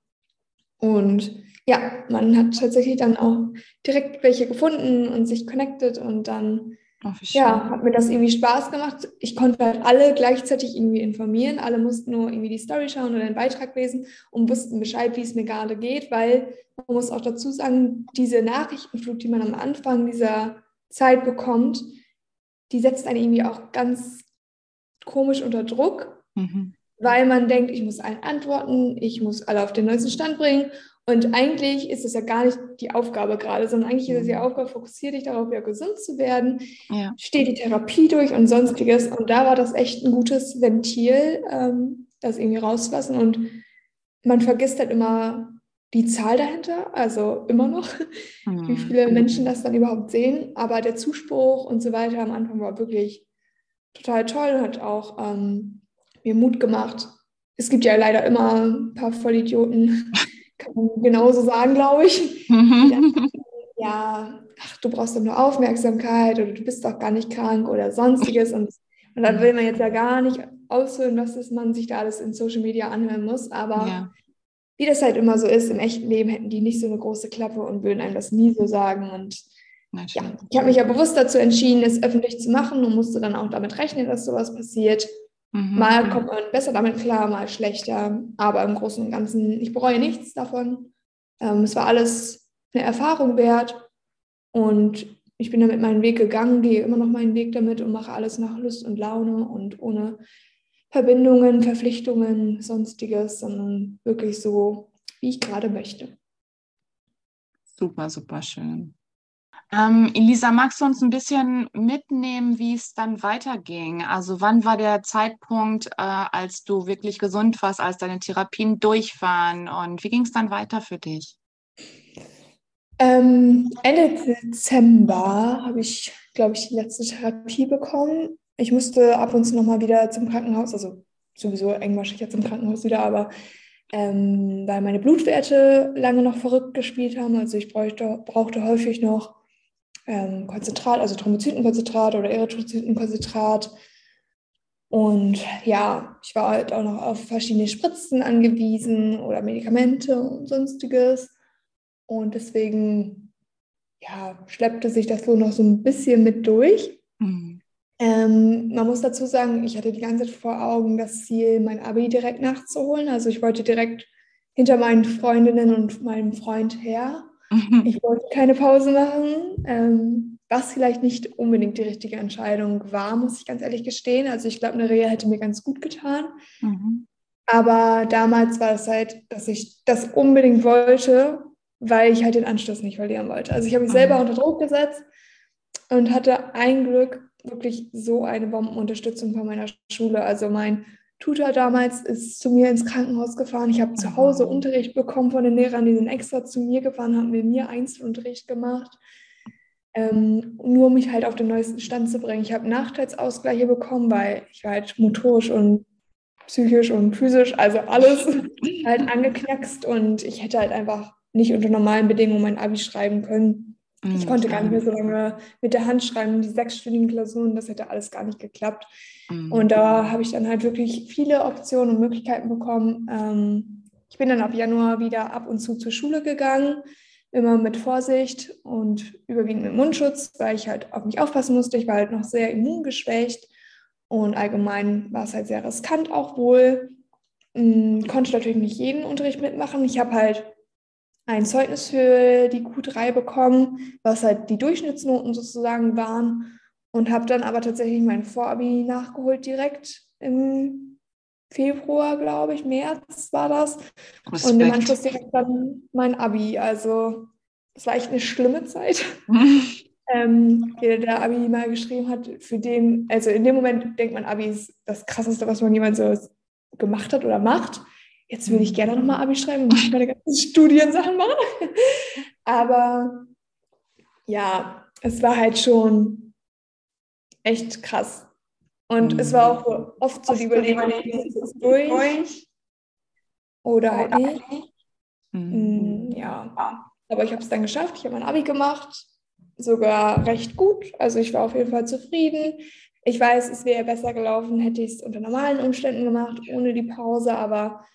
Speaker 3: Und ja, man hat tatsächlich dann auch direkt welche gefunden und sich connected und dann oh, ja, hat mir das irgendwie Spaß gemacht. Ich konnte halt alle gleichzeitig irgendwie informieren. Alle mussten nur irgendwie die Story schauen oder den Beitrag lesen und wussten Bescheid, wie es mir gerade geht, weil man muss auch dazu sagen, diese Nachrichtenflut, die man am Anfang dieser Zeit bekommt, die setzt einen irgendwie auch ganz komisch unter Druck, mhm. weil man denkt, ich muss allen antworten, ich muss alle auf den neuesten Stand bringen. Und eigentlich ist es ja gar nicht die Aufgabe gerade, sondern eigentlich ist es die. Aufgabe, fokussiere dich darauf, wieder gesund zu werden, ja. steh die Therapie durch und sonstiges. Und da war das echt ein gutes Ventil, ähm, das irgendwie rauslassen. Und man vergisst halt immer die Zahl dahinter, also immer noch, [LAUGHS] mhm. wie viele Menschen das dann überhaupt sehen. Aber der Zuspruch und so weiter am Anfang war wirklich total toll und hat auch ähm, mir Mut gemacht. Es gibt ja leider immer ein paar Vollidioten, [LAUGHS] kann man genauso sagen, glaube ich. Mhm. ja, ach, du brauchst doch nur Aufmerksamkeit oder du bist doch gar nicht krank oder sonstiges. Und Und dann will man jetzt ja gar nicht ausführen, was man sich da alles in Social Media anhören muss. Aber
Speaker 2: Ja.
Speaker 3: Wie das halt immer so ist, im echten Leben hätten die nicht so eine große Klappe und würden einem das nie so sagen. Und ja, ich habe mich ja bewusst dazu entschieden, es öffentlich zu machen und musste dann auch damit rechnen, dass sowas passiert.
Speaker 2: Mhm.
Speaker 3: Mal kommt man besser damit klar, mal schlechter. Aber im Großen und Ganzen, ich bereue nichts davon. Ähm, es war alles eine Erfahrung wert. Und ich bin damit meinen Weg gegangen, gehe immer noch meinen Weg damit und mache alles nach Lust und Laune und ohne Verbindungen, Verpflichtungen, sonstiges, sondern wirklich so, wie ich gerade möchte.
Speaker 2: Super, super schön. Ähm, Elisa, magst du uns ein bisschen mitnehmen, wie es dann weiterging? Also wann war der Zeitpunkt, äh, als du wirklich gesund warst, als deine Therapien durch waren und wie ging es dann weiter für dich?
Speaker 3: Ähm, Ende Dezember habe ich, glaube ich, die letzte Therapie bekommen. Ich musste ab und zu nochmal wieder zum Krankenhaus, also sowieso engmaschig jetzt im Krankenhaus wieder, aber ähm, weil meine Blutwerte lange noch verrückt gespielt haben. Also ich bräuchte, brauchte häufig noch ähm, Konzentrat, also Thrombozytenkonzentrat oder Erythrozytenkonzentrat. Und ja, ich war halt auch noch auf verschiedene Spritzen angewiesen oder Medikamente und sonstiges. Und deswegen, ja, schleppte sich das so noch so ein bisschen mit durch.
Speaker 2: Mhm.
Speaker 3: Ähm, man muss dazu sagen, ich hatte die ganze Zeit vor Augen das Ziel, mein Abi direkt nachzuholen. Also ich wollte direkt hinter meinen Freundinnen und meinem Freund her. Ich wollte keine Pause machen, ähm, was vielleicht nicht unbedingt die richtige Entscheidung war, muss ich ganz ehrlich gestehen. Also ich glaube, eine Reha hätte mir ganz gut getan.
Speaker 2: Mhm.
Speaker 3: Aber damals war es halt, dass ich das unbedingt wollte, weil ich halt den Anschluss nicht verlieren wollte. Also ich habe mich selber
Speaker 2: Mhm.
Speaker 3: unter Druck gesetzt und hatte ein Glück wirklich so eine Bombenunterstützung von meiner Schule. Also mein Tutor damals ist zu mir ins Krankenhaus gefahren. Ich habe zu Hause. Unterricht bekommen von den Lehrern, die sind extra zu mir gefahren, haben mit mir Einzelunterricht gemacht, ähm, nur um mich halt auf den neuesten Stand zu bringen. Ich habe Nachteilsausgleiche bekommen, weil ich war halt motorisch und psychisch und physisch, also alles [LAUGHS] halt angeknackst und ich hätte halt einfach nicht unter normalen Bedingungen mein Abi schreiben können. Ich
Speaker 2: Mhm,
Speaker 3: konnte gar nicht mehr so lange mit der Hand schreiben, die sechsstündigen Klausuren, das hätte alles gar nicht geklappt.
Speaker 2: Mhm.
Speaker 3: Und da habe ich dann halt wirklich viele Optionen und Möglichkeiten bekommen. Ähm, ich bin dann ab Januar wieder ab und zu zur Schule gegangen, immer mit Vorsicht und überwiegend mit Mundschutz, weil ich halt auf mich aufpassen musste. Ich war halt noch sehr immungeschwächt und allgemein war es halt sehr riskant auch wohl. Ähm, konnte natürlich nicht jeden Unterricht mitmachen. Ich habe halt ein Zeugnis für die Q3 bekommen, was halt die Durchschnittsnoten sozusagen waren und habe dann aber tatsächlich mein Vorabi nachgeholt direkt im Februar, glaube ich, März war das. Und im Anschluss
Speaker 2: Respekt.
Speaker 3: direkt dann mein Abi. Also es war echt eine schlimme Zeit. [LAUGHS] Ähm, jeder, der Abi mal geschrieben hat, für den, also in dem Moment denkt man, Abi ist das Krasseste, was man jemals so gemacht hat oder macht. Jetzt würde ich gerne nochmal Abi schreiben und meine ganzen [LAUGHS] Studiensachen machen. Aber ja, es war halt schon echt krass. Und
Speaker 2: Mhm.
Speaker 3: es war auch so oft so die Überlegung, ist es durch oder halt nicht.
Speaker 2: Mhm.
Speaker 3: Ja, aber ich habe es dann geschafft. Ich habe mein Abi gemacht, sogar recht gut. Also ich war auf jeden Fall zufrieden. Ich weiß, es wäre besser gelaufen, hätte ich es unter normalen Umständen gemacht, ohne die Pause. Aber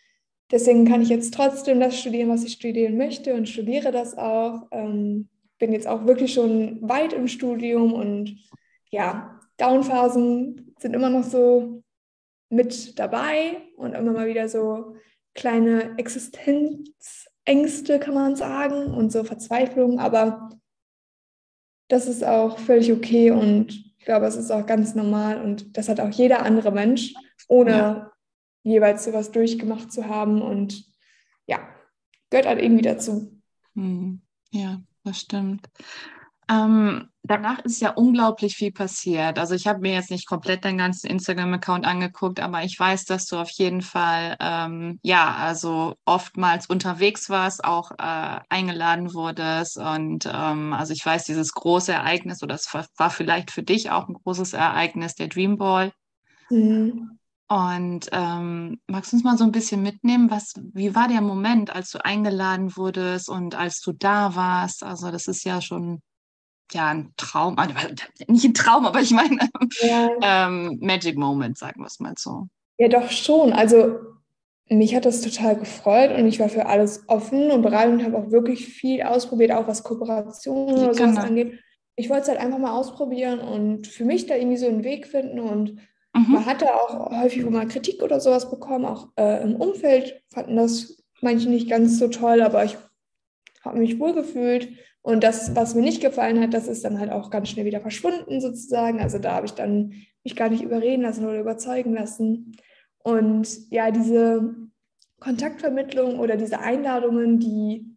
Speaker 3: deswegen kann ich jetzt trotzdem das studieren, was ich studieren möchte und studiere das auch. Ähm, bin jetzt auch wirklich schon weit im Studium und ja, Downphasen sind immer noch so mit dabei und immer mal wieder so kleine Existenzängste, kann man sagen, und so Verzweiflung, aber das ist auch völlig okay und ich glaube, es ist auch ganz normal und das hat auch jeder andere Mensch, ohne
Speaker 2: Ja.
Speaker 3: Jeweils sowas durchgemacht zu haben und ja, gehört halt irgendwie dazu.
Speaker 2: Mhm. Ja, das stimmt. Ähm, danach ist ja unglaublich viel passiert. Also ich habe mir jetzt nicht komplett deinen ganzen Instagram-Account angeguckt, aber ich weiß, dass du auf jeden Fall, ähm, ja, also oftmals unterwegs warst, auch äh, eingeladen wurdest. Und ähm, also ich weiß, dieses große Ereignis, oder es war, war vielleicht für dich auch ein großes Ereignis, der Dream Ball.
Speaker 3: Mhm.
Speaker 2: Und ähm, magst du uns mal so ein bisschen mitnehmen, was, wie war der Moment, als du eingeladen wurdest und als du da warst? Also das ist ja schon ja, ein Traum, also, [LAUGHS] nicht ein Traum, aber ich meine
Speaker 3: Ja.
Speaker 2: ähm, Magic Moment, sagen wir es mal so.
Speaker 3: Ja, doch schon. Also mich hat das total gefreut und ich war für alles offen und bereit und habe auch wirklich viel ausprobiert, auch was Kooperationen oder sowas angeht. Ich wollte es halt einfach mal ausprobieren und für mich da irgendwie so einen Weg finden und
Speaker 2: Mhm.
Speaker 3: man hatte auch häufig mal Kritik oder sowas bekommen, auch äh, im Umfeld fanden das manche nicht ganz so toll, aber ich habe mich wohl gefühlt und das, was mir nicht gefallen hat, das ist dann halt auch ganz schnell wieder verschwunden sozusagen. Also da habe ich dann mich gar nicht überreden lassen oder überzeugen lassen. Und ja, diese Kontaktvermittlung oder diese Einladungen, die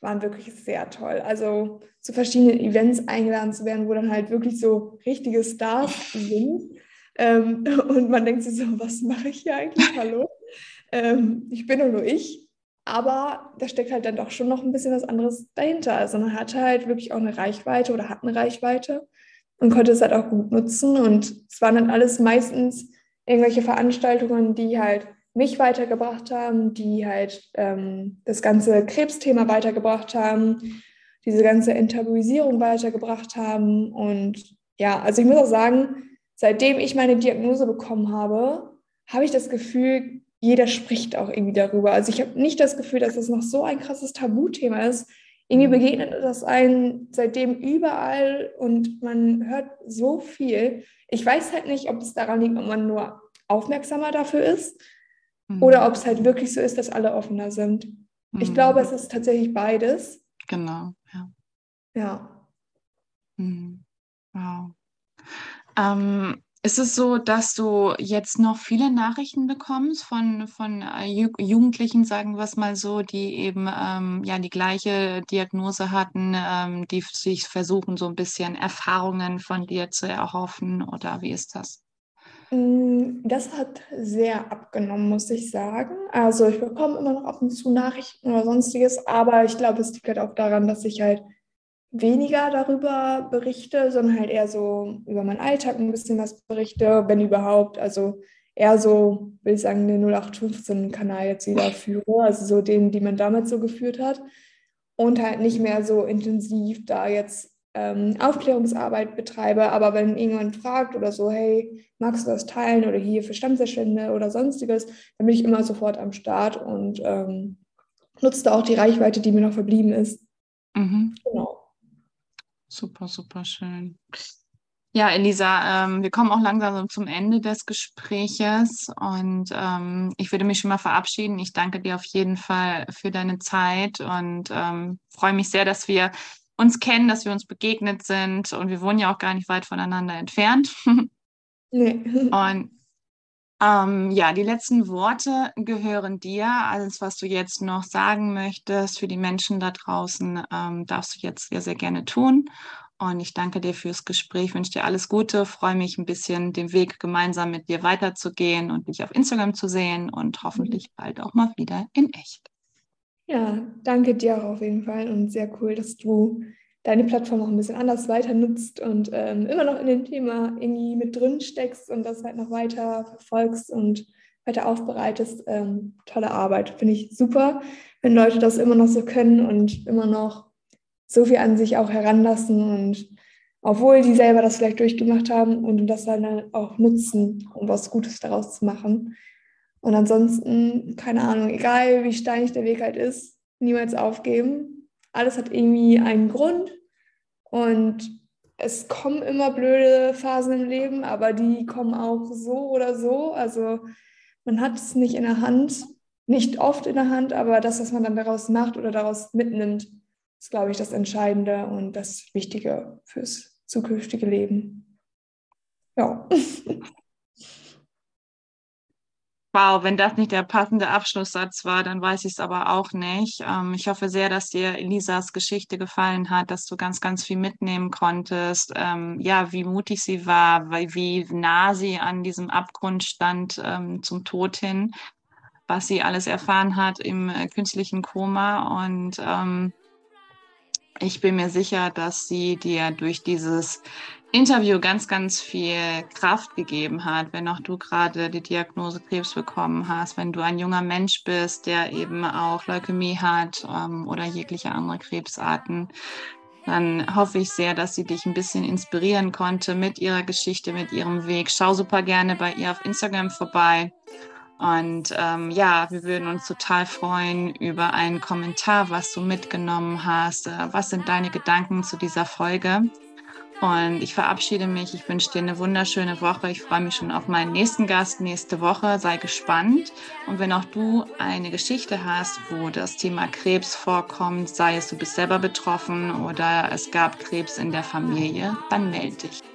Speaker 3: waren wirklich sehr toll. Also zu verschiedenen Events eingeladen zu werden, wo dann halt wirklich so richtige Stars sind. Ähm, [LAUGHS] und man denkt sich so, was mache ich hier eigentlich? [LAUGHS] Hallo? Ähm, ich bin doch nur ich. Aber da steckt halt dann doch schon noch ein bisschen was anderes dahinter. Also man hatte halt wirklich auch eine Reichweite oder hat eine Reichweite und konnte es halt auch gut nutzen. Und es waren dann alles meistens irgendwelche Veranstaltungen, die halt mich weitergebracht haben, die halt ähm, das ganze Krebsthema weitergebracht haben, diese ganze Enttabuisierung weitergebracht haben. Und ja, also ich muss auch sagen, seitdem ich meine Diagnose bekommen habe, habe ich das Gefühl, jeder spricht auch irgendwie darüber. Also ich habe nicht das Gefühl, dass das noch so ein krasses Tabuthema ist. Irgendwie begegnet das einen seitdem überall und man hört so viel. Ich weiß halt nicht, ob es daran liegt, ob man nur aufmerksamer dafür ist
Speaker 2: Mhm.
Speaker 3: oder ob es halt wirklich so ist, dass alle offener sind. Ich
Speaker 2: Mhm.
Speaker 3: glaube, es ist tatsächlich beides.
Speaker 2: Genau, ja.
Speaker 3: Ja.
Speaker 2: Mhm. Wow. Ähm, ist es so, dass du jetzt noch viele Nachrichten bekommst von, von äh, Ju Jugendlichen, sagen wir es mal so, die eben ähm, ja die gleiche Diagnose hatten, ähm, die sich versuchen, so ein bisschen Erfahrungen von dir zu erhoffen oder wie ist das?
Speaker 3: Mm, Das hat sehr abgenommen, muss ich sagen. Also ich bekomme immer noch ab und zu Nachrichten oder sonstiges, aber ich glaube, es liegt halt auch daran, dass ich halt weniger darüber berichte, sondern halt eher so über meinen Alltag ein bisschen was berichte, wenn überhaupt. Also eher so, will ich sagen, den 0815-Kanal jetzt wieder führe, also so den, die man damals so geführt hat. Und halt nicht mehr so intensiv da jetzt ähm, Aufklärungsarbeit betreibe. Aber wenn irgendjemand fragt oder so, hey, magst du das teilen oder hier für Stammzellspende oder sonstiges, dann bin ich immer sofort am Start und ähm, nutze da auch die Reichweite, die mir noch verblieben ist.
Speaker 2: Mhm.
Speaker 3: Genau.
Speaker 2: Super, super schön. Ja, Elisa, ähm, wir kommen auch langsam zum Ende des Gespräches und ähm, ich würde mich schon mal verabschieden. Ich danke dir auf jeden Fall für deine Zeit und ähm, freue mich sehr, dass wir uns kennen, dass wir uns begegnet sind und wir wohnen ja auch gar nicht weit voneinander entfernt. [LAUGHS]
Speaker 3: Nee.
Speaker 2: Und ähm, ja, die letzten Worte gehören dir. Alles, was du jetzt noch sagen möchtest für die Menschen da draußen, ähm, darfst du jetzt sehr, sehr gerne tun. Und ich danke dir fürs Gespräch, wünsche dir alles Gute, freue mich ein bisschen den Weg gemeinsam mit dir weiterzugehen und dich auf Instagram zu sehen und hoffentlich bald auch mal wieder in echt.
Speaker 3: Ja, danke dir auch auf jeden Fall und sehr cool, dass du deine Plattform auch ein bisschen anders weiter nutzt und ähm, immer noch in dem Thema irgendwie mit drin steckst und das halt noch weiter verfolgst und weiter aufbereitest. Ähm, tolle Arbeit, finde ich super, wenn Leute das immer noch so können und immer noch so viel an sich auch heranlassen und obwohl die selber das vielleicht durchgemacht haben und das dann auch nutzen, um was Gutes daraus zu machen. Und ansonsten, keine Ahnung, egal wie steinig der Weg halt ist, niemals aufgeben. Alles hat irgendwie einen Grund und es kommen immer blöde Phasen im Leben, aber die kommen auch so oder so. Also man hat es nicht in der Hand, nicht oft in der Hand, aber das, was man dann daraus macht oder daraus mitnimmt, ist, glaube ich, das Entscheidende und das Wichtige fürs zukünftige Leben. Ja. [LAUGHS]
Speaker 2: Wow, wenn das nicht der passende Abschlusssatz war, dann weiß ich es aber auch nicht. Ähm, ich hoffe sehr, dass dir Elisas Geschichte gefallen hat, dass du ganz, ganz viel mitnehmen konntest. Ähm, ja, wie mutig sie war, weil, wie nah sie an diesem Abgrund stand ähm, zum Tod hin, was sie alles erfahren hat im äh, künstlichen Koma. Und ähm, ich bin mir sicher, dass sie dir durch dieses Interview ganz, ganz viel Kraft gegeben hat, wenn auch du gerade die Diagnose Krebs bekommen hast, wenn du ein junger Mensch bist, der eben auch Leukämie hat ähm, oder jegliche andere Krebsarten,
Speaker 1: dann hoffe ich sehr, dass sie dich ein bisschen inspirieren konnte mit ihrer Geschichte, mit ihrem Weg. Schau super gerne bei ihr auf Instagram vorbei. Und ähm, ja, wir würden uns total freuen über einen Kommentar, was du mitgenommen hast. Äh, was sind deine Gedanken zu dieser Folge? Und ich verabschiede mich. Ich wünsche dir eine wunderschöne Woche. Ich freue mich schon auf meinen nächsten Gast nächste Woche. Sei gespannt. Und wenn auch du eine Geschichte hast, wo das Thema Krebs vorkommt, sei es du bist selber betroffen oder es gab Krebs in der Familie, dann melde dich.